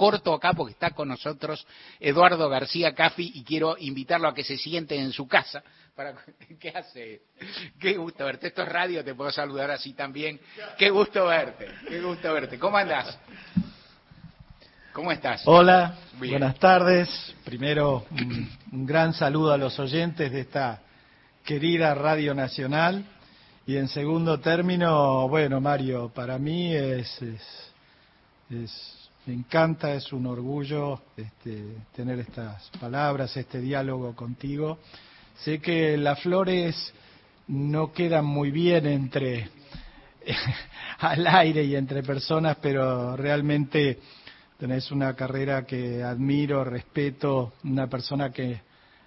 corto acá porque está con nosotros Eduardo García Caffi y quiero invitarlo a que se siente en su casa. Para, ¿Qué hace? Qué gusto verte. Esto es radio, te puedo saludar así también. Qué gusto verte, qué gusto verte. ¿Cómo andás? ¿Cómo estás? Hola, buenas tardes. Primero, un, gran saludo a los oyentes de esta querida Radio Nacional. Y en segundo término, bueno, Mario, para mí es, es, me encanta, es un orgullo este, tener estas palabras, este diálogo contigo. Sé que las flores no quedan muy bien entre al aire y entre personas, pero realmente tenés una carrera que admiro, respeto, una persona que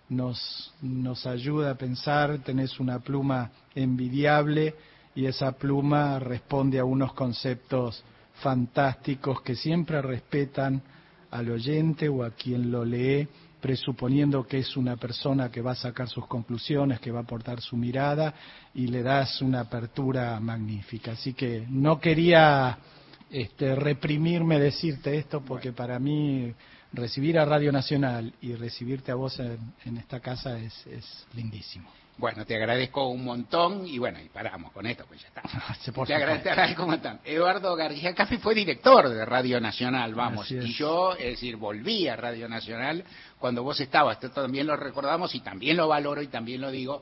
nos, nos ayuda a pensar, tenés una pluma envidiable y esa pluma responde a unos conceptos fantásticos que siempre respetan al oyente o a quien lo lee, presuponiendo que es una persona que va a sacar sus conclusiones, que va a aportar su mirada y le das una apertura magnífica. Así que no quería este, reprimirme decirte esto porque para mí recibir a Radio Nacional y recibirte a vos en, esta casa es, lindísimo. Bueno, te agradezco un montón y bueno, y paramos con esto, pues ya está. te, agradezco, un montón. Eduardo García Café fue director de Radio Nacional, vamos, y yo, es decir, volví a Radio Nacional cuando vos estabas, esto también lo recordamos y también lo valoro y también lo digo,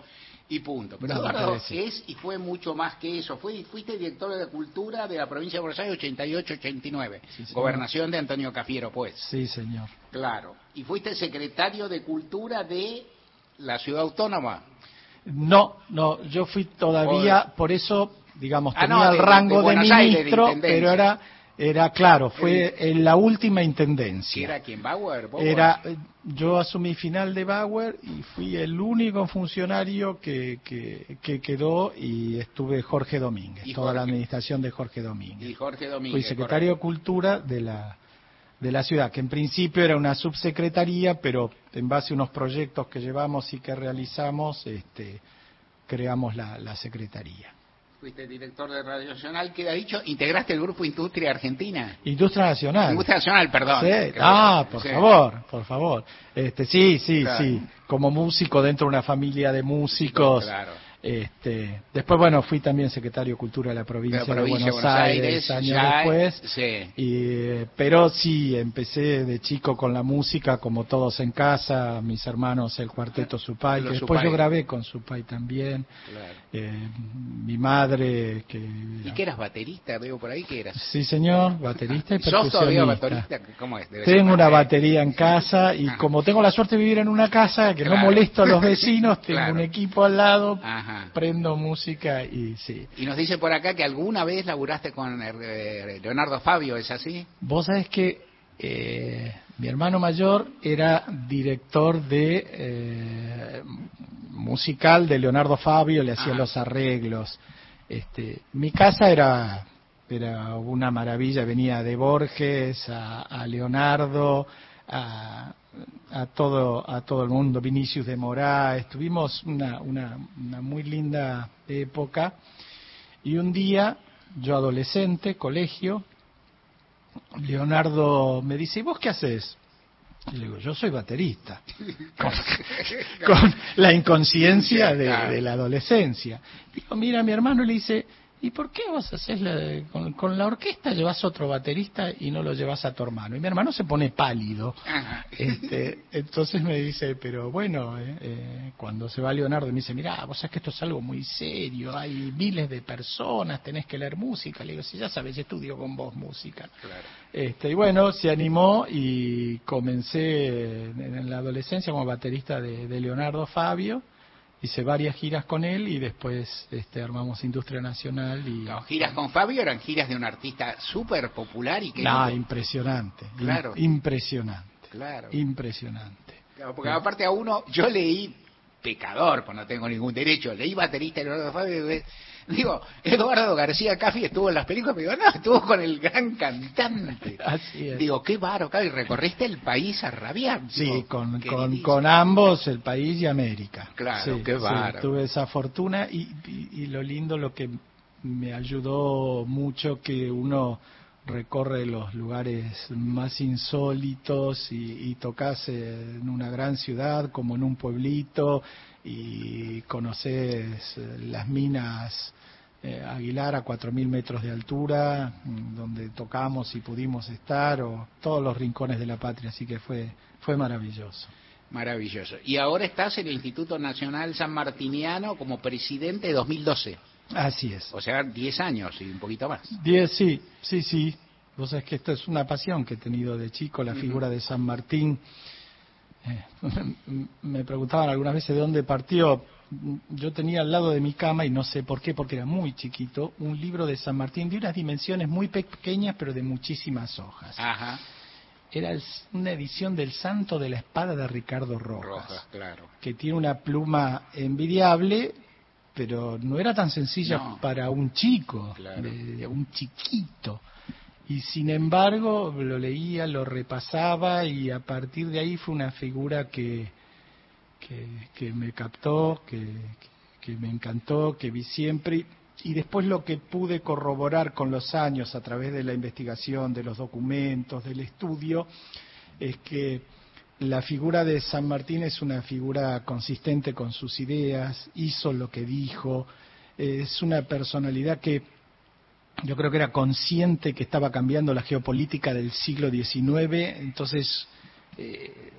y punto. Pero Eduardo es y fue mucho más que eso. Fui, fuiste director de Cultura de la provincia de Buenos Aires 88-89. Gobernación de Antonio Cafiero, pues. Sí, señor. Claro. Y fuiste secretario de Cultura de la ciudad autónoma. No, no, yo fui todavía, por eso, digamos, ah, tenía el rango de, ministro, pero era era claro, fue en la última intendencia. ¿Era quién, Bauer? Era, yo asumí final de Bauer y fui el único funcionario que, que, quedó y estuve Jorge Domínguez, toda la administración de Jorge Domínguez. Y Jorge Domínguez. Fui secretario de Cultura de la, de la ciudad, que en principio era una subsecretaría, pero en base a unos proyectos que llevamos y que realizamos, este, creamos la, la secretaría fuiste director de Radio Nacional, ha dicho, integraste el grupo Industria Argentina. Industria Nacional. Industria Nacional, perdón. Ah, por favor, por favor. Este, sí, sí, sí. Como músico dentro de una familia de músicos. Claro este, después, bueno, fui también secretario de Cultura de la provincia, de Buenos, Aires, años después. Y, pero sí, empecé de chico con la música, como todos en casa, mis hermanos, el cuarteto Supay, que después yo grabé con Supay también. Eh, mi madre que... ¿Y que eras baterista? Veo por ahí que eras. Sí, señor, baterista y percusionista. baterista? ¿Cómo es? tengo una batería en casa y ah. como tengo la suerte de vivir en una casa que no molesto a los vecinos, tengo un equipo al lado. Ajá prendo música y sí. Y nos dice por acá que alguna vez laburaste con eh, Leonardo Fabio, ¿es así? Vos sabés que eh, mi hermano mayor era director de eh, musical de Leonardo Fabio, le hacía los arreglos. Este, mi casa era era una maravilla, venía de Borges a Leonardo, a, a todo a todo el mundo, Vinicius de Moraes, tuvimos una, una, una muy linda época y un día, yo adolescente, colegio, Leonardo me dice, ¿y vos qué haces? Y le digo, yo soy baterista, con, la inconsciencia de, de, la adolescencia. Digo, mira, mi hermano le dice, ¿Y por qué vos haces la, con, la orquesta llevas otro baterista y no lo llevas a tu hermano? Y mi hermano se pone pálido. Este, entonces me dice, pero bueno, eh, eh, cuando se va Leonardo me dice, mira, vos sabés que esto es algo muy serio, hay miles de personas, tenés que leer música. Le digo, si ya sabes, estudio con vos música. Este, y bueno, se animó y comencé en la adolescencia como baterista de Leonardo Fabio hice varias giras con él y después este, armamos Industria Nacional y giras con Fabio eran giras de un artista súper popular y que no, impresionante claro. impresionante claro. impresionante. Porque aparte a uno yo leí pecador pues no tengo ningún derecho leí baterista de Fabio Digo, Eduardo García Caffi estuvo en las películas, pero no, estuvo con el gran cantante. Así es. Digo, qué baro, y recorriste el país a rabiar. Sí, con, con, ambos, el país y América. Claro, qué baro. tuve esa fortuna y, y, lo lindo, lo que me ayudó mucho que uno recorre los lugares más insólitos y, y tocas en una gran ciudad como en un pueblito y conoces las minas eh, Aguilar a 4.000 metros de altura, mm, donde tocamos y pudimos estar, o todos los rincones de la patria, así que fue, fue maravilloso. Maravilloso. Y ahora estás en el Instituto Nacional San Martiniano como presidente de 2012. Así es. O sea, 10 años y un poquito más. 10, sí, sí, sí. Vos sabés que esto es una pasión que he tenido de chico, la figura de San Martín. Eh, me preguntaban algunas veces de dónde partió yo tenía al lado de mi cama, y no sé por qué, porque era muy chiquito, un libro de San Martín de unas dimensiones muy pequeñas, pero de muchísimas hojas. Ajá. Era una edición del Santo de la Espada de Ricardo Rojas, Rojas claro. que tiene una pluma envidiable, pero no era tan sencilla para un chico, un chiquito. Y sin embargo, lo leía, lo repasaba y a partir de ahí fue una figura que, que, me captó, que, que me encantó, que vi siempre. Y después lo que pude corroborar con los años a través de la investigación, de los documentos, del estudio, es que la figura de San Martín es una figura consistente con sus ideas, hizo lo que dijo, es una personalidad que yo creo que era consciente que estaba cambiando la geopolítica del siglo XIX, entonces eh,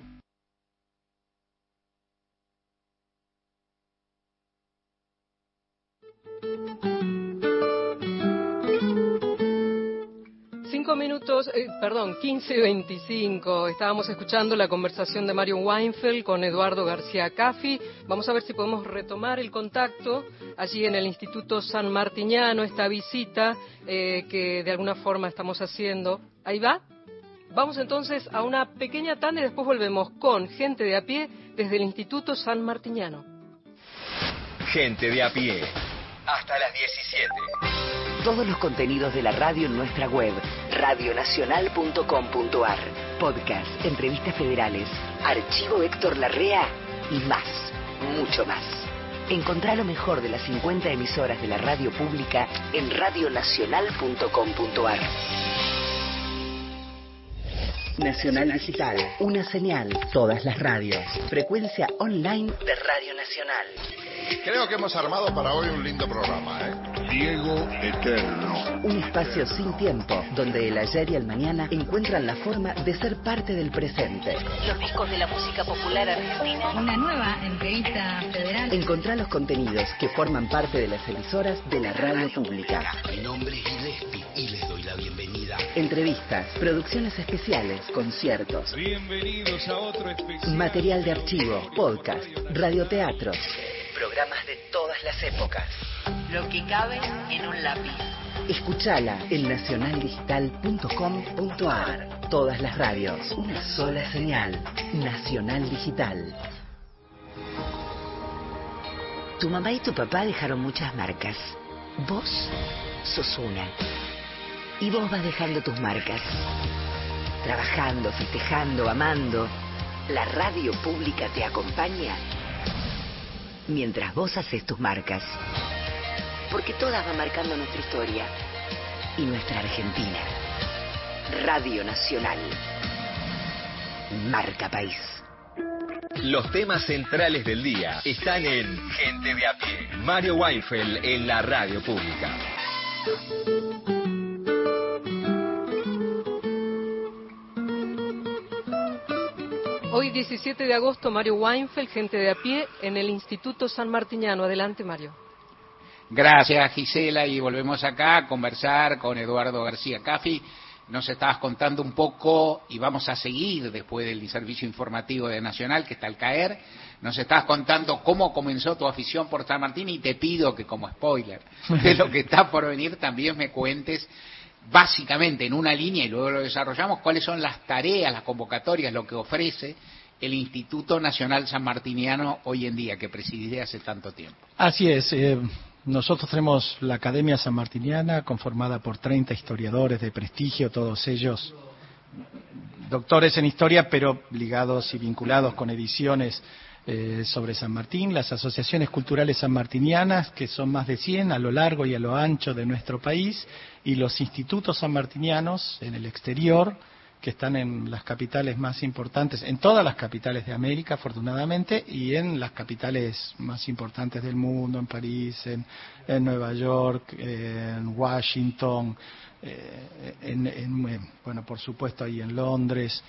Cinco minutos, eh, perdón, 15.25. Estábamos escuchando la conversación de Mario Weinfeld con Eduardo García Caffi. Vamos a ver si podemos retomar el contacto allí en el Instituto San Martiniano, esta visita eh, que de alguna forma estamos haciendo. Ahí va. Vamos entonces a una pequeña tanda y después volvemos con gente de a pie desde el Instituto San Martiniano. Gente de a pie hasta las 17. Todos los contenidos de la radio en nuestra web, radionacional.com.ar. Podcast, entrevistas federales, archivo Héctor Larrea y más, mucho más. Encontrá lo mejor de las 50 emisoras de la radio pública en radionacional.com.ar. Nacional Digital, una señal, todas las radios. Frecuencia online de Radio Nacional. Creo que hemos armado para hoy un lindo programa, ¿eh? Diego Eterno. Un espacio sin tiempo, donde el ayer y el mañana encuentran la forma de ser parte del presente. Los discos de la música popular argentina. Una nueva entrevista federal. Encontrá los contenidos que forman parte de las emisoras de la radio pública. Mi nombre es Gillespie y les doy la bienvenida. Entrevistas, producciones especiales, conciertos. Bienvenidos a otro especial. Material de archivo, podcast, radioteatros programas de todas las épocas. Lo que cabe en un lápiz. Escuchala en nacionaldigital.com.ar. Todas las radios, una sola señal. Nacional Digital. Tu mamá y tu papá dejaron muchas marcas. Vos sos una. Y vos vas dejando tus marcas. Trabajando, festejando, amando. La radio pública te acompaña mientras vos haces tus marcas. Porque todas van marcando nuestra historia y nuestra Argentina. Radio Nacional. Marca País. Los temas centrales del día están en Gente de a pie. Mario Weinfeld en la radio pública. Hoy 17 de agosto, Mario Weinfeld, gente de a pie, en el Instituto San Martiniano. Adelante, Mario. Gracias, Gisela, y volvemos acá a conversar con Eduardo García Caffi. Nos estabas contando un poco, y vamos a seguir después del servicio informativo de Nacional, que está al caer. Nos estabas contando cómo comenzó tu afición por San Martín, y te pido que, como spoiler de lo que está por venir, también me cuentes básicamente en una línea y luego lo desarrollamos, cuáles son las tareas, las convocatorias, lo que ofrece el Instituto Nacional San Martiniano hoy en día, que presidí hace tanto tiempo. Así es. Eh, nosotros tenemos la Academia San Martiniana, conformada por 30 historiadores de prestigio, todos ellos doctores en historia, pero ligados y vinculados con ediciones eh, sobre San Martín, las asociaciones culturales sanmartinianas, que son más de 100 a lo largo y a lo ancho de nuestro país, y los institutos sanmartinianos en el exterior, que están en las capitales más importantes, en todas las capitales de América, afortunadamente, y en las capitales más importantes del mundo, en París, en, Nueva York, en Washington, eh, en, bueno, por supuesto ahí en Londres.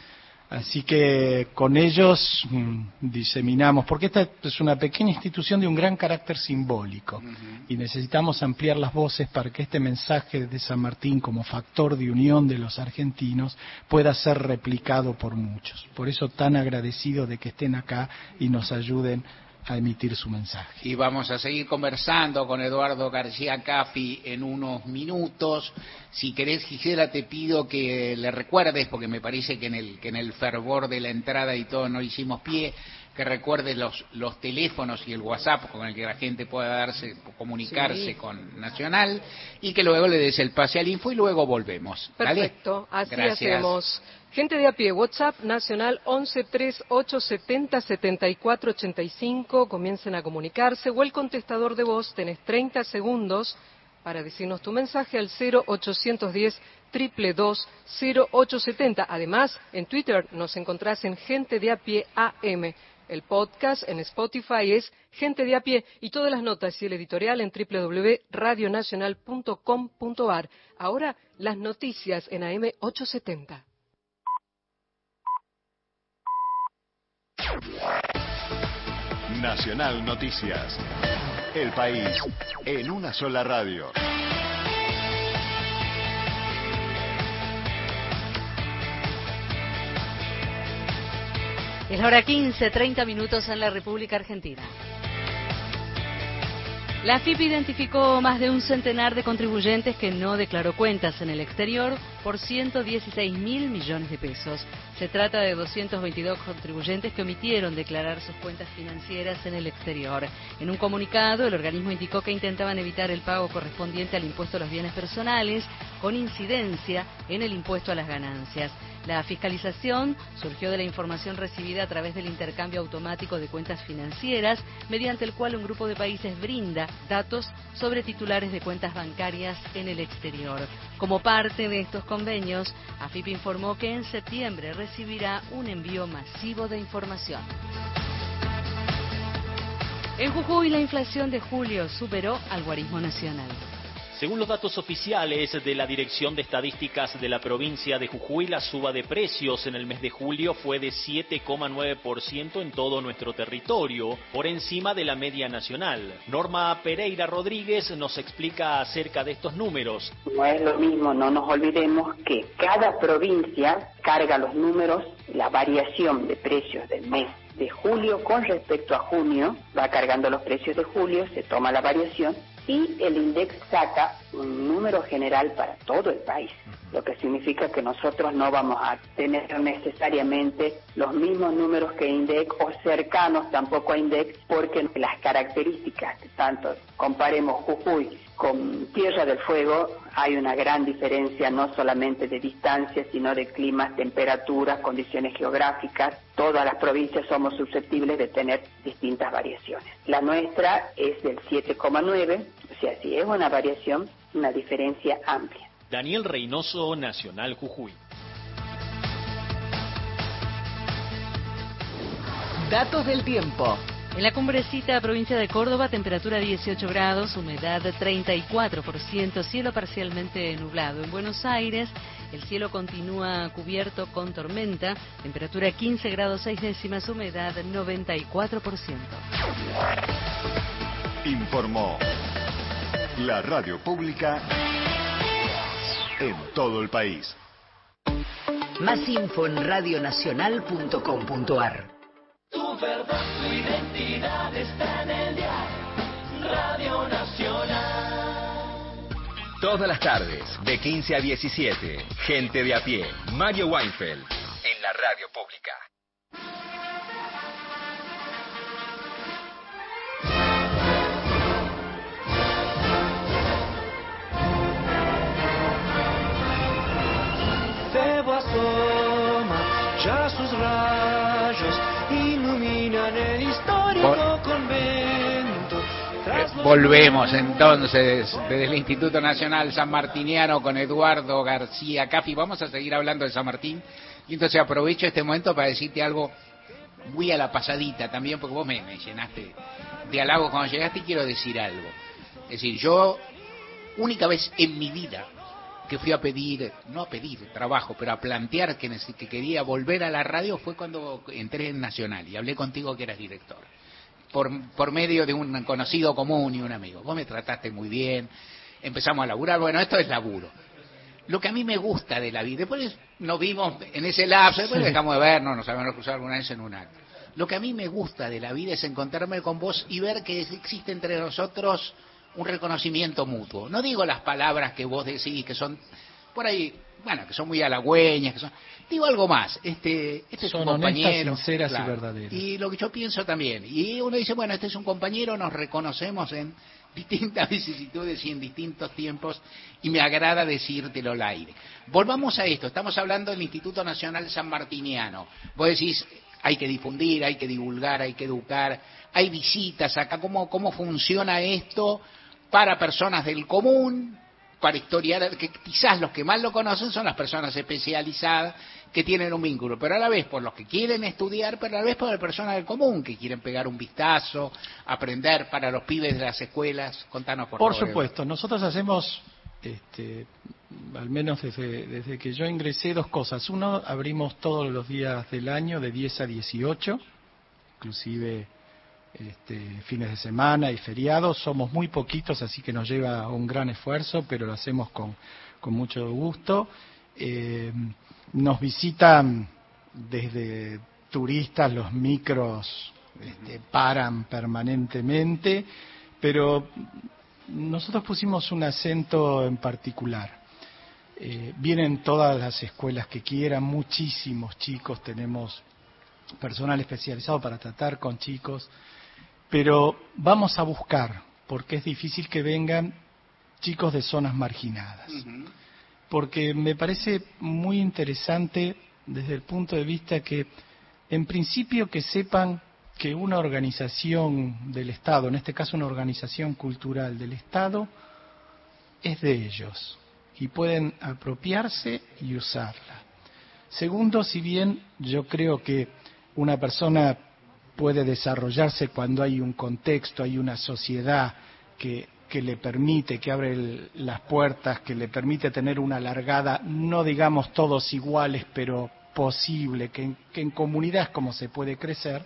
Así que con ellos mm, diseminamos, porque esta es una pequeña institución de un gran carácter simbólico y necesitamos ampliar las voces para que este mensaje de San Martín como factor de unión de los argentinos pueda ser replicado por muchos. Por eso tan agradecido de que estén acá y nos ayuden a emitir su mensaje. Y vamos a seguir conversando con Eduardo García Cafi en unos minutos. Si querés, Gisela, te pido que le recuerdes, porque me parece que en el, que en el fervor de la entrada y todo no hicimos pie, que recuerdes los, los teléfonos y el WhatsApp con el que la gente pueda darse, comunicarse con Nacional y que luego le des el pase al info y luego volvemos. Perfecto, así hacemos. Gente de a pie, WhatsApp nacional 1138707485, comiencen a comunicarse o el contestador de voz, tenés 30 segundos para decirnos tu mensaje al 0810 222 0870. Además, en Twitter nos encontrás en Gente de a pie AM. El podcast en Spotify es Gente de a pie y todas las notas y el editorial en www.radionacional.com.ar. Ahora las noticias en AM 870. Nacional Noticias. El país en una sola radio. Es la hora 15, 30 minutos en la República Argentina. La FIP identificó más de un centenar de contribuyentes que no declaró cuentas en el exterior por 116 mil millones de pesos. Se trata de 222 contribuyentes que omitieron declarar sus cuentas financieras en el exterior. En un comunicado, el organismo indicó que intentaban evitar el pago correspondiente al impuesto a los bienes personales con incidencia en el impuesto a las ganancias. La fiscalización surgió de la información recibida a través del intercambio automático de cuentas financieras, mediante el cual un grupo de países brinda datos sobre titulares de cuentas bancarias en el exterior. Como parte de estos convenios, AFIP informó que en septiembre recibirá un envío masivo de información. En Jujuy la inflación de julio superó al guarismo nacional. Según los datos oficiales de la Dirección de Estadísticas de la provincia de Jujuy, la suba de precios en el mes de julio fue de 7,9% en todo nuestro territorio, por encima de la media nacional. Norma Pereira Rodríguez nos explica acerca de estos números. No es lo mismo, no nos olvidemos que cada provincia carga los números, la variación de precios del mes de julio con respecto a junio, va cargando los precios de julio, se toma la variación y el INDEX saca un número general para todo el país, lo que significa que nosotros no vamos a tener necesariamente los mismos números que INDEX o cercanos tampoco a INDEX porque las características, tanto comparemos Jujuy con Tierra del Fuego, hay una gran diferencia no solamente de distancia, sino de climas, temperaturas, condiciones geográficas. Todas las provincias somos susceptibles de tener distintas variaciones. La nuestra es del 7,9, o sea, si es una variación, una diferencia amplia. Daniel Reynoso, Nacional Jujuy. Datos del tiempo. En la cumbrecita provincia de Córdoba, temperatura 18 grados, humedad 34%, cielo parcialmente nublado. En Buenos Aires, el cielo continúa cubierto con tormenta, temperatura 15 grados 6 décimas, humedad 94%. Informó la radio pública en todo el país. Más info en radionacional.com.ar tu verdad, tu identidad está en el día. Radio Nacional. Todas las tardes, de 15 a 17, gente de a pie, Mario Weinfeld, en la radio pública. Volvemos entonces desde el Instituto Nacional San Martiniano con Eduardo García Cafi. Vamos a seguir hablando de San Martín. Y entonces aprovecho este momento para decirte algo muy a la pasadita también, porque vos me, llenaste de halago cuando llegaste y quiero decir algo. Es decir, yo, única vez en mi vida que fui a pedir, no a pedir trabajo, pero a plantear que, que quería volver a la radio fue cuando entré en Nacional y hablé contigo que eras director. Por, por medio de un conocido común y un amigo. Vos me trataste muy bien, empezamos a laburar, bueno, esto es laburo. Lo que a mí me gusta de la vida, después nos vimos en ese lapso, después dejamos de vernos, nos habíamos cruzado alguna vez en un acto. Lo que a mí me gusta de la vida es encontrarme con vos y ver que existe entre nosotros un reconocimiento mutuo. No digo las palabras que vos decís, que son por ahí, bueno, que son muy halagüeñas, que son... Digo algo más, este, este es un compañero. sinceras y verdaderas. Y lo que yo pienso también. Y uno dice, bueno, este es un compañero, nos reconocemos en distintas vicisitudes y en distintos tiempos, y me agrada decírtelo al aire. Volvamos a esto, estamos hablando del Instituto Nacional San Martiniano. Vos decís, hay que difundir, hay que divulgar, hay que educar, hay visitas acá, cómo, cómo funciona esto para personas del común, para historiadores, que quizás los que más lo conocen son las personas especializadas que tienen un vínculo, pero a la vez por los que quieren estudiar, pero a la vez por las personas del común que quieren pegar un vistazo, aprender para los pibes de las escuelas. Contanos por, favor. Por supuesto, nosotros hacemos, este, al menos desde, desde que yo ingresé, dos cosas. Uno, abrimos todos los días del año de 10 a 18, inclusive este, fines de semana y feriados. Somos muy poquitos, así que nos lleva un gran esfuerzo, pero lo hacemos con, con mucho gusto. Eh, nos visitan desde turistas, los micros este, paran permanentemente, pero nosotros pusimos un acento en particular. Eh, vienen todas las escuelas que quieran, muchísimos chicos, tenemos personal especializado para tratar con chicos, pero vamos a buscar, porque es difícil que vengan chicos de zonas marginadas. Porque me parece muy interesante desde el punto de vista que, en principio, que sepan que una organización del Estado, en este caso una organización cultural del Estado, es de ellos y pueden apropiarse y usarla. Segundo, si bien yo creo que una persona puede desarrollarse cuando hay un contexto, hay una sociedad que, que le permite, que abre las puertas, que le permite tener una largada, no digamos todos iguales, pero posible, que, que en comunidad es como se puede crecer.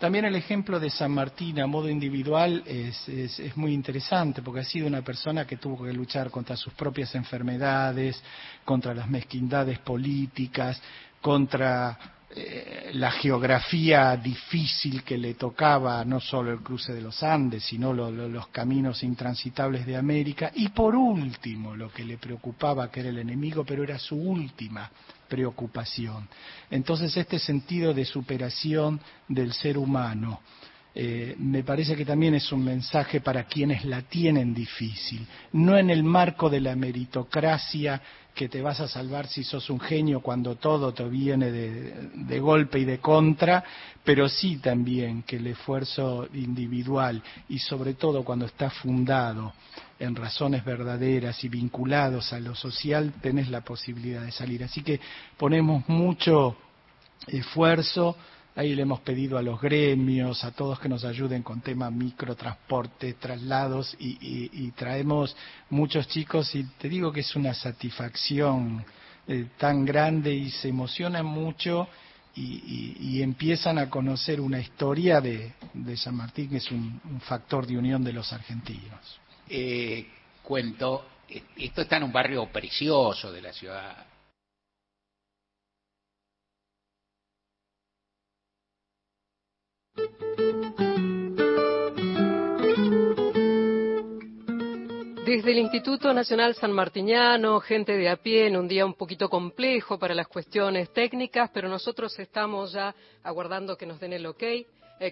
También el ejemplo de San Martín a modo individual es, es, muy interesante porque ha sido una persona que tuvo que luchar contra sus propias enfermedades, contra las mezquindades políticas, contra eh, la geografía difícil que le tocaba, no solo el cruce de los Andes, sino lo, lo, los caminos intransitables de América, y por último, lo que le preocupaba, que era el enemigo, pero era su última preocupación. Entonces, este sentido de superación del ser humano, eh, me parece que también es un mensaje para quienes la tienen difícil, no en el marco de la meritocracia que te vas a salvar si sos un genio cuando todo te viene de, de, golpe y de contra, pero sí también que el esfuerzo individual y sobre todo cuando está fundado en razones verdaderas y vinculados a lo social, tenés la posibilidad de salir. Así que ponemos mucho esfuerzo, Ahí le hemos pedido a los gremios, a todos que nos ayuden con tema microtransporte, traslados y, y, traemos muchos chicos y te digo que es una satisfacción eh, tan grande y se emocionan mucho y, y, empiezan a conocer una historia de, San Martín que es un, un, factor de unión de los argentinos. Eh, cuento, esto está en un barrio precioso de la ciudad Desde el Instituto Nacional San Martiniano, gente de a pie, en un día un poquito complejo para las cuestiones técnicas, pero nosotros estamos ya aguardando que nos den el ok eh,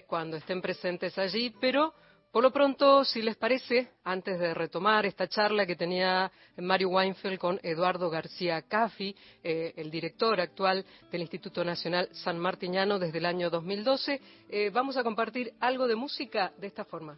cuando estén presentes allí, pero Por lo pronto, si les parece, antes de retomar esta charla que tenía Mario Weinfeld con Eduardo García Caffi, eh, el director actual del Instituto Nacional San Martiniano desde el año 2012, eh, vamos a compartir algo de música de esta forma.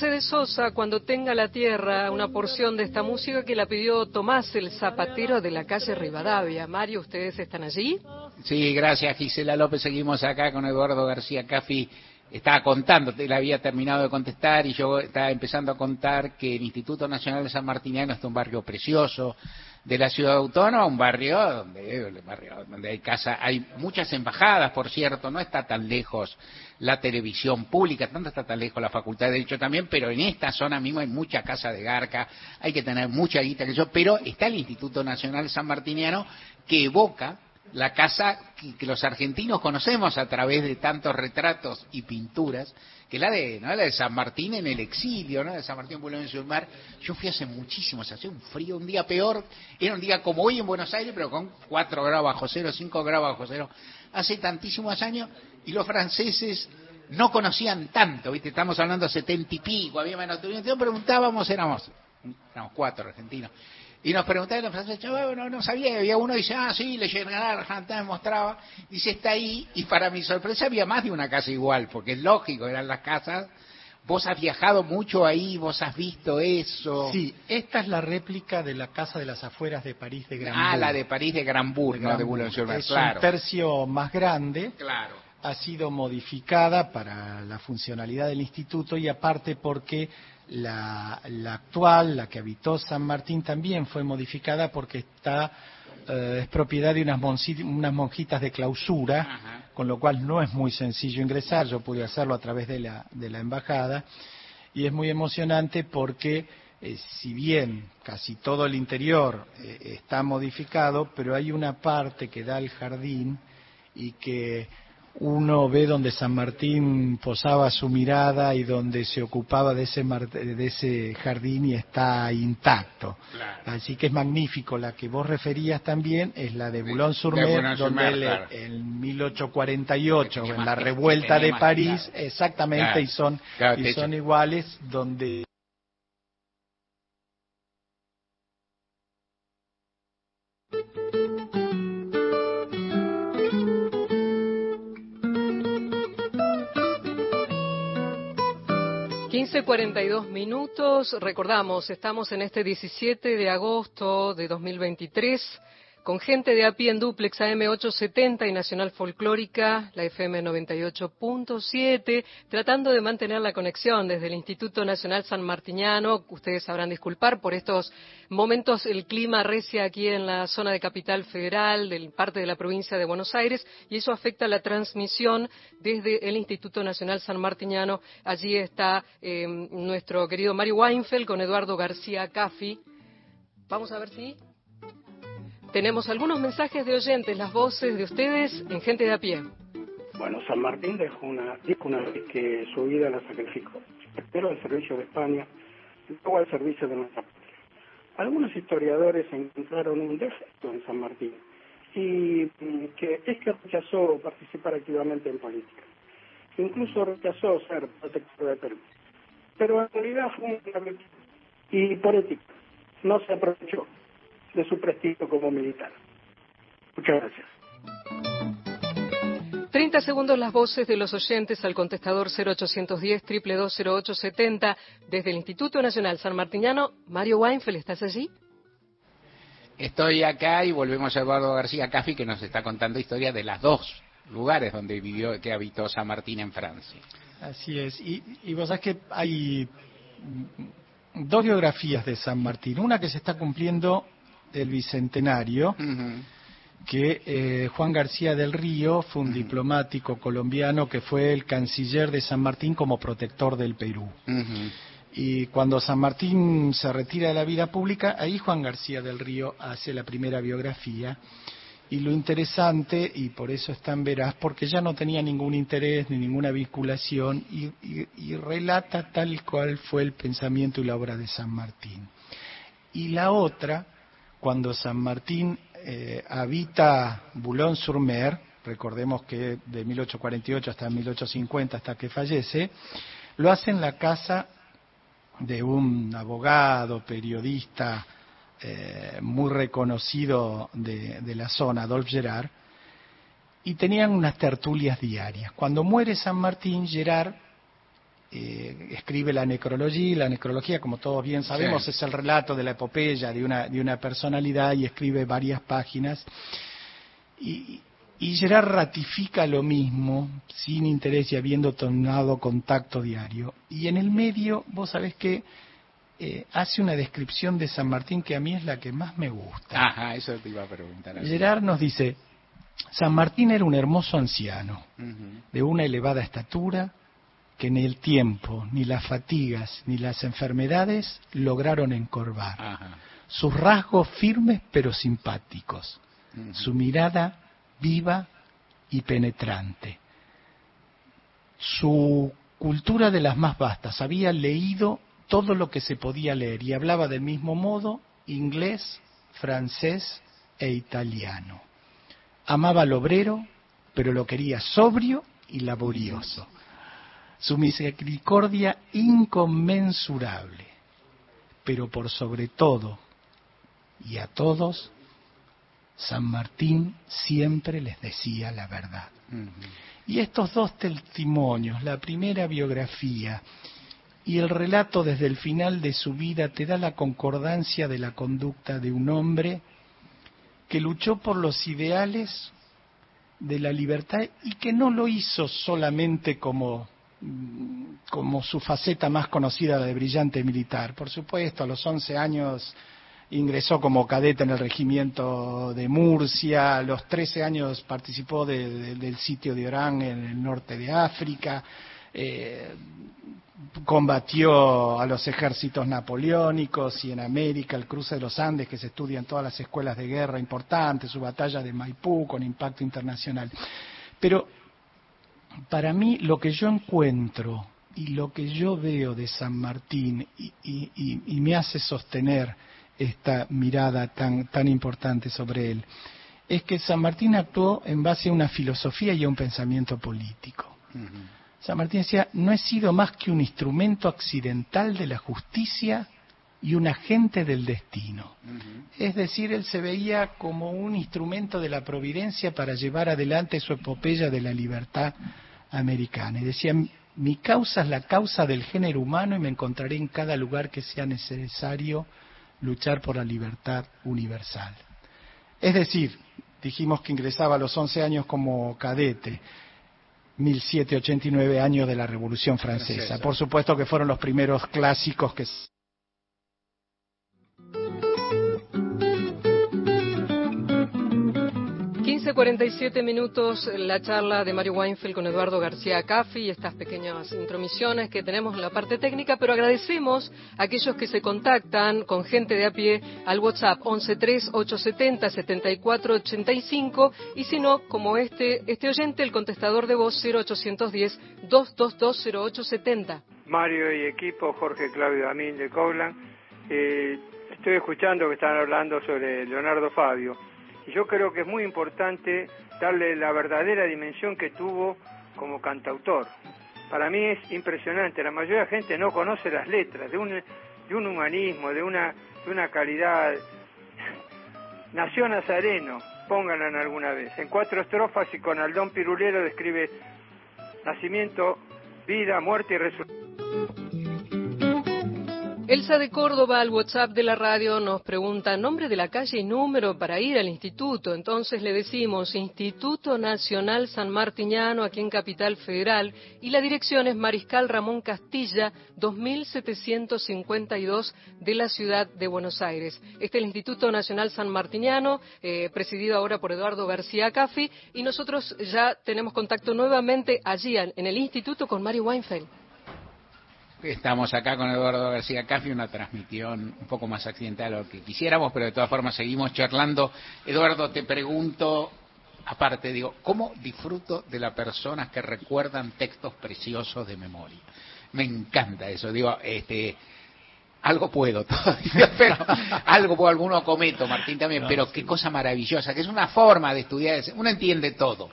Mercedes Sosa, cuando tenga la tierra, una porción de esta música que la pidió Tomás, el zapatero de la calle Rivadavia. Mario, ¿ustedes están allí? Sí, gracias Gisela López. Seguimos acá con Eduardo García Cafi. Estaba contando, él había terminado de contestar y yo estaba empezando a contar que el Instituto Nacional de San Martiniano es un barrio precioso de la ciudad autónoma, un barrio donde, hay casa, hay muchas embajadas, por cierto, no está tan lejos la televisión pública, tanto está tan lejos la Facultad de Derecho también, pero en esta zona mismo hay mucha casa de garca, hay que tener mucha guita pero está el Instituto Nacional San Martiniano que evoca la casa que, los argentinos conocemos a través de tantos retratos y pinturas, que la de, ¿no? la de San Martín en el exilio, ¿no? de San Martín en el Mar. Yo fui hace muchísimo, se hacía un frío, un día peor, era un día como hoy en Buenos Aires, pero con 4 grados bajo cero, 5 grados bajo cero, hace tantísimos años, y los franceses no conocían tanto, ¿viste? Estamos hablando de setenta y pico, había menos turismo, preguntábamos, éramos, éramos cuatro argentinos, y nos preguntaban los franceses, chaval, no, no sabía, había uno dice, ah, sí, le llegaron me mostraba, dice, está ahí, y para mi sorpresa había más de una casa igual, porque es lógico, eran las casas, vos has viajado mucho ahí, vos has visto eso. Sí, esta es la réplica de la casa de las afueras de París de Granburg. Ah, la de París de Granburg, no de Boulogne-sur-Mer, Es un tercio más grande. Claro. Ha sido modificada para la funcionalidad del instituto y aparte porque la, actual, la que habitó San Martín, también fue modificada porque está eh, es propiedad de unas, unas monjitas de clausura, con lo cual no es muy sencillo ingresar. Yo pude hacerlo a través de la, de la embajada y es muy emocionante porque eh, si bien casi todo el interior eh, está modificado, pero hay una parte que da al jardín y que uno ve donde San Martín posaba su mirada y donde se ocupaba de ese, de ese jardín y está intacto. Así que es magnífico. La que vos referías también es la de Boulogne-sur-Mer, donde en 1848, en la revuelta de París, exactamente, y son, y son iguales, donde 15.42 minutos. Recordamos, estamos en este 17 de agosto de 2023 con gente de a en duplex AM870 y Nacional Folclórica, la FM 98.7, tratando de mantener la conexión desde el Instituto Nacional San Martiniano. Ustedes sabrán disculpar por estos momentos, el clima recia aquí en la zona de Capital Federal, del parte de la provincia de Buenos Aires, y eso afecta la transmisión desde el Instituto Nacional San Martiniano. Allí está eh, nuestro querido Mario Weinfeld con Eduardo García Caffi. Vamos a ver si tenemos algunos mensajes de oyentes, las voces de ustedes en Gente de a Pie. Bueno, San Martín dejó una, dijo una vez que su vida la sacrificó. Espero el servicio de España luego al servicio de nuestra patria. Algunos historiadores encontraron un defecto en San Martín, y mm, que es que rechazó participar activamente en política. Incluso rechazó ser protector de Perú. Pero en realidad fue un y por ética. No se aprovechó de su prestigio como militar. Muchas gracias. 30 segundos las voces de los oyentes al contestador 0810 2220870 desde el Instituto Nacional San Martiniano. Mario Weinfeld, ¿estás allí? Estoy acá y volvemos a Eduardo García Caffi que nos está contando historias de las dos lugares donde vivió, que habitó San Martín en Francia. Así es. Y, y vos sabés que hay dos biografías de San Martín. Una que se está cumpliendo el bicentenario, que eh, Juan García del Río fue un diplomático colombiano que fue el canciller de San Martín como protector del Perú. Y cuando San Martín se retira de la vida pública, ahí Juan García del Río hace la primera biografía. Y lo interesante, y por eso es tan veraz, porque ya no tenía ningún interés ni ninguna vinculación y, relata tal cual fue el pensamiento y la obra de San Martín. Y la otra, cuando San Martín eh, habita Boulogne-sur-Mer, recordemos que de 1848 hasta 1850, hasta que fallece, lo hace en la casa de un abogado, periodista eh, muy reconocido de, la zona, Adolphe Gerard, y tenían unas tertulias diarias. Cuando muere San Martín, Gerard eh, escribe la necrología, la necrología, como todos bien sabemos, es el relato de la epopeya de una, de una personalidad y escribe varias páginas. Y, y Gerard ratifica lo mismo, sin interés y habiendo tomado contacto diario. Y en el medio, vos sabés que eh, hace una descripción de San Martín que a mí es la que más me gusta. Ajá, eso te iba a preguntar. Gerard nos dice, San Martín era un hermoso anciano, de una elevada estatura, que ni el tiempo, ni las fatigas, ni las enfermedades lograron encorvar. Sus rasgos firmes pero simpáticos, su mirada viva y penetrante. Su cultura de las más vastas, había leído todo lo que se podía leer y hablaba del mismo modo inglés, francés e italiano. Amaba al obrero, pero lo quería sobrio y laborioso. Su misericordia inconmensurable, pero por sobre todo y a todos San Martín siempre les decía la verdad. Y estos dos testimonios, la primera biografía y el relato desde el final de su vida, te da la concordancia de la conducta de un hombre que luchó por los ideales de la libertad y que no lo hizo solamente como como su faceta más conocida de brillante militar. Por supuesto, a los 11 años ingresó como cadete en el regimiento de Murcia, a los 13 años participó del sitio de Orán en el norte de África, eh, combatió a los ejércitos napoleónicos y en América el cruce de los Andes que se estudia en todas las escuelas de guerra importantes, su batalla de Maipú con impacto internacional. Pero para mí lo que yo encuentro y lo que yo veo de San Martín y me hace sostener esta mirada tan, tan importante sobre él, es que San Martín actuó en base a una filosofía y a un pensamiento político. San Martín decía, no he sido más que un instrumento accidental de la justicia y un agente del destino. Es decir, él se veía como un instrumento de la providencia para llevar adelante su epopeya de la libertad americana. Y decía, mi causa es la causa del género humano y me encontraré en cada lugar que sea necesario luchar por la libertad universal. Es decir, dijimos que ingresaba a los 11 años como cadete, 1789 años de la Revolución Francesa. Por supuesto que fueron los primeros clásicos que 47 minutos la charla de Mario Weinfeld con Eduardo García Caffi y estas pequeñas intromisiones que tenemos en la parte técnica, pero agradecemos a aquellos que se contactan con gente de a pie al WhatsApp 113-870-7485 y si no, como este, este oyente, el contestador de voz 0810-222-0870. Mario y equipo, Jorge Claudio Amín de Coblan. Eh, estoy escuchando que están hablando sobre Leonardo Fabio yo creo que es muy importante darle la verdadera dimensión que tuvo como cantautor. Para mí es impresionante, la mayoría de la gente no conoce las letras, de un, humanismo, de una, de una calidad. Nació Nazareno, pónganla en alguna vez, en cuatro estrofas y con Aldón Pirulero describe nacimiento, vida, muerte y resurrección. Elsa de Córdoba al WhatsApp de la radio nos pregunta nombre de la calle y número para ir al instituto. Entonces le decimos Instituto Nacional San Martiniano aquí en Capital Federal y la dirección es Mariscal Ramón Castilla 2752 de la ciudad de Buenos Aires. Este es el Instituto Nacional San Martiniano, eh, presidido ahora por Eduardo García Caffi y nosotros ya tenemos contacto nuevamente allí en el instituto con Mario Weinfeld. Estamos acá con Eduardo García Caffi, una transmisión un poco más accidental de lo que quisiéramos, pero de todas formas seguimos charlando. Eduardo, te pregunto, aparte, digo, ¿cómo disfruto de las personas que recuerdan textos preciosos de memoria? Me encanta eso, digo, este, algo puedo todavía, pero algo puedo, alguno cometo, Martín también, pero qué cosa maravillosa, que es una forma de estudiar, uno entiende todo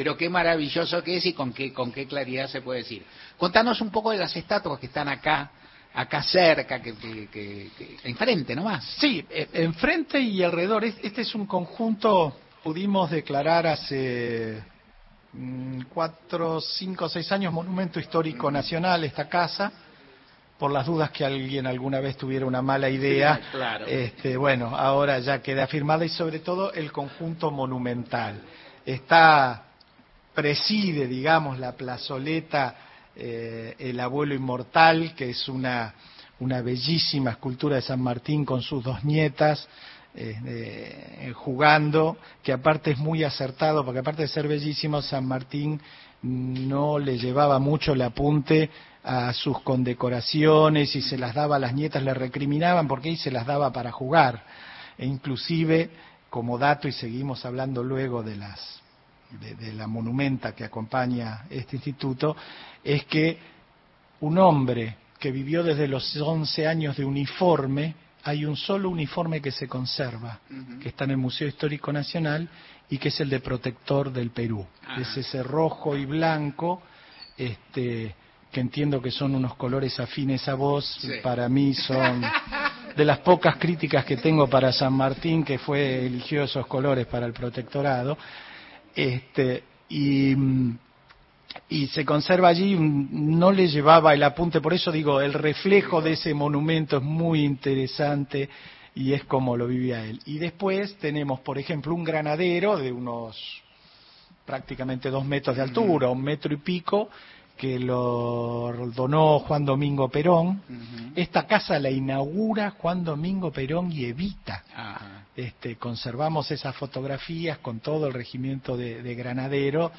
pero qué maravilloso que es y con qué, con qué claridad se puede decir. Contanos un poco de las estatuas que están acá, acá cerca, que, que, enfrente nomás. Sí, eh, enfrente y alrededor. Este es un conjunto, pudimos declarar hace mm, cuatro, cinco, seis años monumento histórico nacional esta casa por las dudas que alguien alguna vez tuviera una mala idea. claro. este, bueno, ahora ya queda firmada y sobre todo el conjunto monumental. Está preside, digamos, la plazoleta eh, El abuelo inmortal, que es una, una bellísima escultura de San Martín con sus dos nietas, eh, jugando, que aparte es muy acertado, porque aparte de ser bellísimo, San Martín no le llevaba mucho el apunte a sus condecoraciones y se las daba a las nietas, le recriminaban porque ahí se las daba para jugar. E inclusive, como dato, y seguimos hablando luego de las de, la monumenta que acompaña este instituto, es que un hombre que vivió desde los 11 años de uniforme, hay un solo uniforme que se conserva, que está en el Museo Histórico Nacional y que es el de protector del Perú. Es ese rojo y blanco, este, que entiendo que son unos colores afines a vos, para mí son de las pocas críticas que tengo para San Martín, que fue eligió esos colores para el protectorado. Este, y, y se conserva allí, no le llevaba el apunte, por eso digo, el reflejo de ese monumento es muy interesante y es como lo vivía él. Y después tenemos, por ejemplo, un granadero de unos prácticamente dos metros de altura, un metro y pico, que lo donó Juan Domingo Perón. Esta casa la inaugura Juan Domingo Perón y Evita. Este, conservamos esas fotografías con todo el regimiento de, Granadero.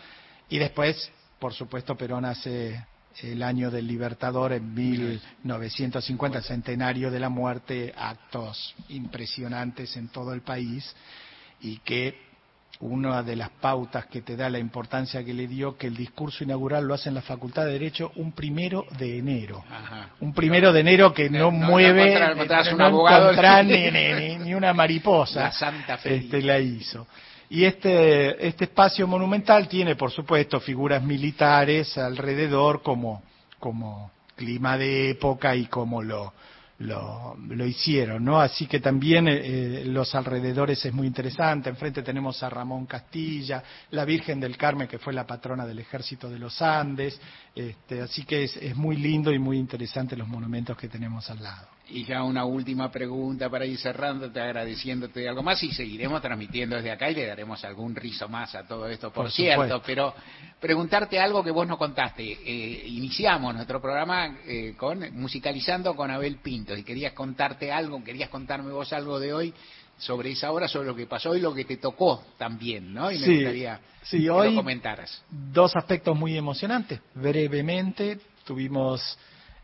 Y después, por supuesto, Perón hace el año del Libertador en 1950, centenario de la muerte, actos impresionantes en todo el país. Y que una de las pautas que te da la importancia que le dio que el discurso inaugural lo hace en la Facultad de Derecho un primero de enero. Un primero de enero que no, mueve, ni, una mariposa. La Santa Fe. Este, la hizo. Y este, este espacio monumental tiene, por supuesto, figuras militares alrededor como, como clima de época y como lo, lo, lo, hicieron, ¿no? Así que también eh, eh, los alrededores es muy interesante. Enfrente tenemos a Ramón Castilla, la Virgen del Carmen, que fue la patrona del Ejército de los Andes. Este, así que es, es muy lindo y muy interesante los monumentos que tenemos al lado. Y ya una última pregunta para ir cerrándote, agradeciéndote algo más y seguiremos transmitiendo desde acá y le daremos algún rizo más a todo esto, por, cierto, pero preguntarte algo que vos no contaste. Eh, iniciamos nuestro programa eh, con musicalizando con Abel Pinto y querías contarte algo, querías contarme vos algo de hoy sobre esa hora, sobre lo que pasó y lo que te tocó también, ¿no? Y me gustaría que lo comentaras. Dos aspectos muy emocionantes. Brevemente tuvimos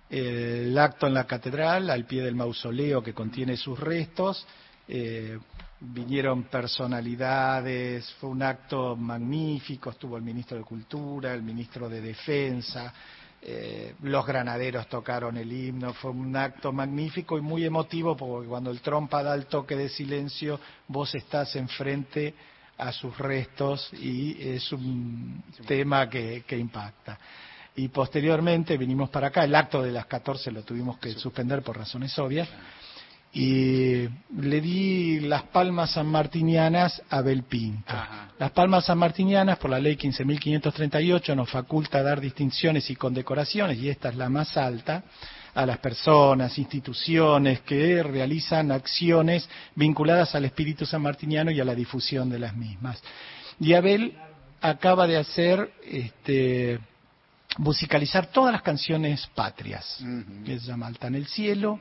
el acto en la catedral, al pie del mausoleo que contiene sus restos. Eh, vinieron personalidades, fue un acto magnífico, estuvo el ministro de Cultura, el ministro de Defensa, eh, los granaderos tocaron el himno, fue un acto magnífico y muy emotivo porque cuando el trompa da el toque de silencio, vos estás enfrente a sus restos y es un tema que, que impacta. Y posteriormente vinimos para acá, el acto de las 14 lo tuvimos que suspender por razones obvias y le di las palmas sanmartinianas a Belpinto. Las palmas sanmartinianas, por la ley 15.538, nos faculta dar distinciones y condecoraciones, y esta es la más alta, a las personas, instituciones que realizan acciones vinculadas al espíritu sanmartiniano y a la difusión de las mismas. Y Abel acaba de hacer, este, musicalizar todas las canciones patrias, que se llama Alta en el Cielo,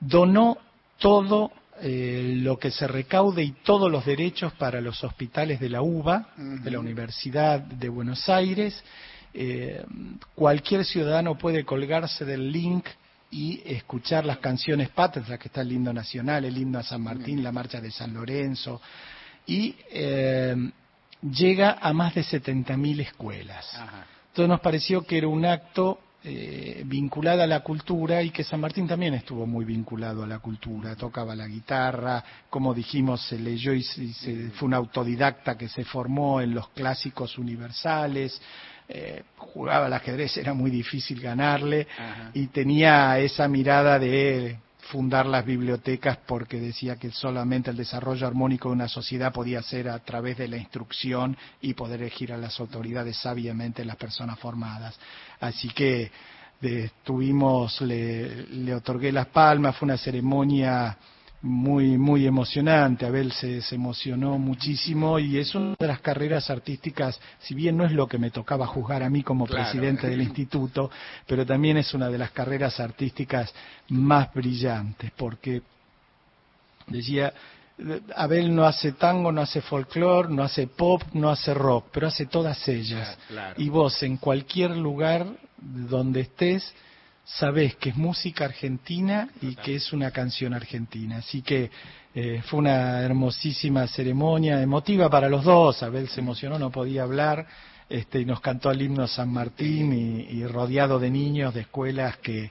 donó todo eh, lo que se recaude y todos los derechos para los hospitales de la UBA, de la Universidad de Buenos Aires. Eh, cualquier ciudadano puede colgarse del link y escuchar las canciones patrias, que está el himno nacional, el himno a San Martín, la marcha de San Lorenzo, y eh, llega a más de 70.000 escuelas. Entonces nos pareció que era un acto eh, vinculada a la cultura y que San Martín también estuvo muy vinculado a la cultura, tocaba la guitarra, como dijimos, se leyó y, se, fue un autodidacta que se formó en los clásicos universales, eh, jugaba al ajedrez, era muy difícil ganarle y tenía esa mirada de fundar las bibliotecas porque decía que solamente el desarrollo armónico de una sociedad podía ser a través de la instrucción y poder elegir a las autoridades sabiamente las personas formadas. Así que tuvimos, le, le otorgué las palmas, fue una ceremonia muy muy emocionante. Abel se, se, emocionó muchísimo y es una de las carreras artísticas, si bien no es lo que me tocaba juzgar a mí como presidente del instituto, pero también es una de las carreras artísticas más brillantes, porque decía, Abel no hace tango, no hace folclore, no hace pop, no hace rock, pero hace todas ellas. Y vos en cualquier lugar donde estés, sabés que es música argentina y que es una canción argentina. Así que eh, fue una hermosísima ceremonia, emotiva para los dos. Abel se emocionó, no podía hablar. Este, y nos cantó el himno San Martín y, rodeado de niños de escuelas que,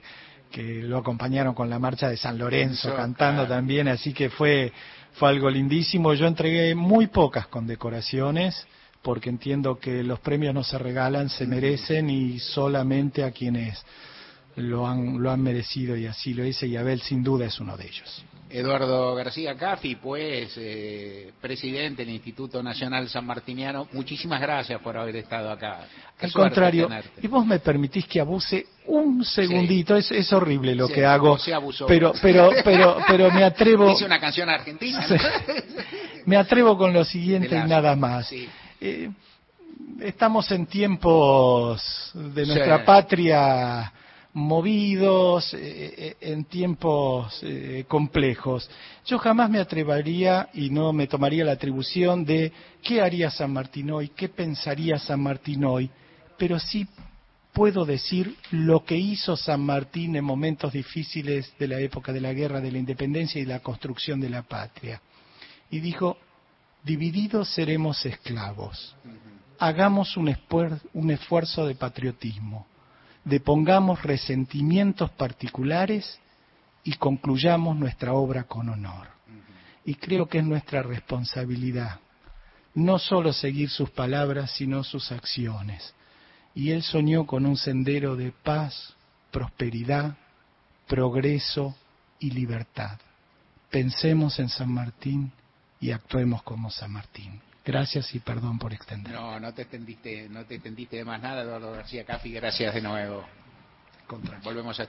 que lo acompañaron con la marcha de San Lorenzo cantando también, así que fue, fue algo lindísimo. Yo entregué muy pocas condecoraciones porque entiendo que los premios no se regalan, se merecen y solamente a quienes lo han, lo han merecido y así lo dice y Abel sin duda es uno de ellos. Eduardo García Cafi, pues eh, presidente del Instituto Nacional San Martiniano, muchísimas gracias por haber estado acá. Al contrario, y vos me permitís que abuse un segundito, es, es, horrible lo que hago, pero pero pero pero me atrevo. Dice una canción argentina. me atrevo con lo siguiente y nada más. Eh, estamos en tiempos de nuestra patria movidos, eh, eh, en tiempos eh, complejos. Yo jamás me atrevería y no me tomaría la atribución de qué haría San Martín hoy, qué pensaría San Martín hoy, pero sí puedo decir lo que hizo San Martín en momentos difíciles de la época de la guerra de la independencia y la construcción de la patria. Y dijo, divididos seremos esclavos. Hagamos un, un esfuerzo de patriotismo depongamos resentimientos particulares y concluyamos nuestra obra con honor. Y creo que es nuestra responsabilidad no solo seguir sus palabras, sino sus acciones. Y él soñó con un sendero de paz, prosperidad, progreso y libertad. Pensemos en San Martín y actuemos como San Martín. Gracias y perdón por extender. No, no te extendiste, no te extendiste de más nada, Eduardo García Cafi. Gracias de nuevo. Volvemos a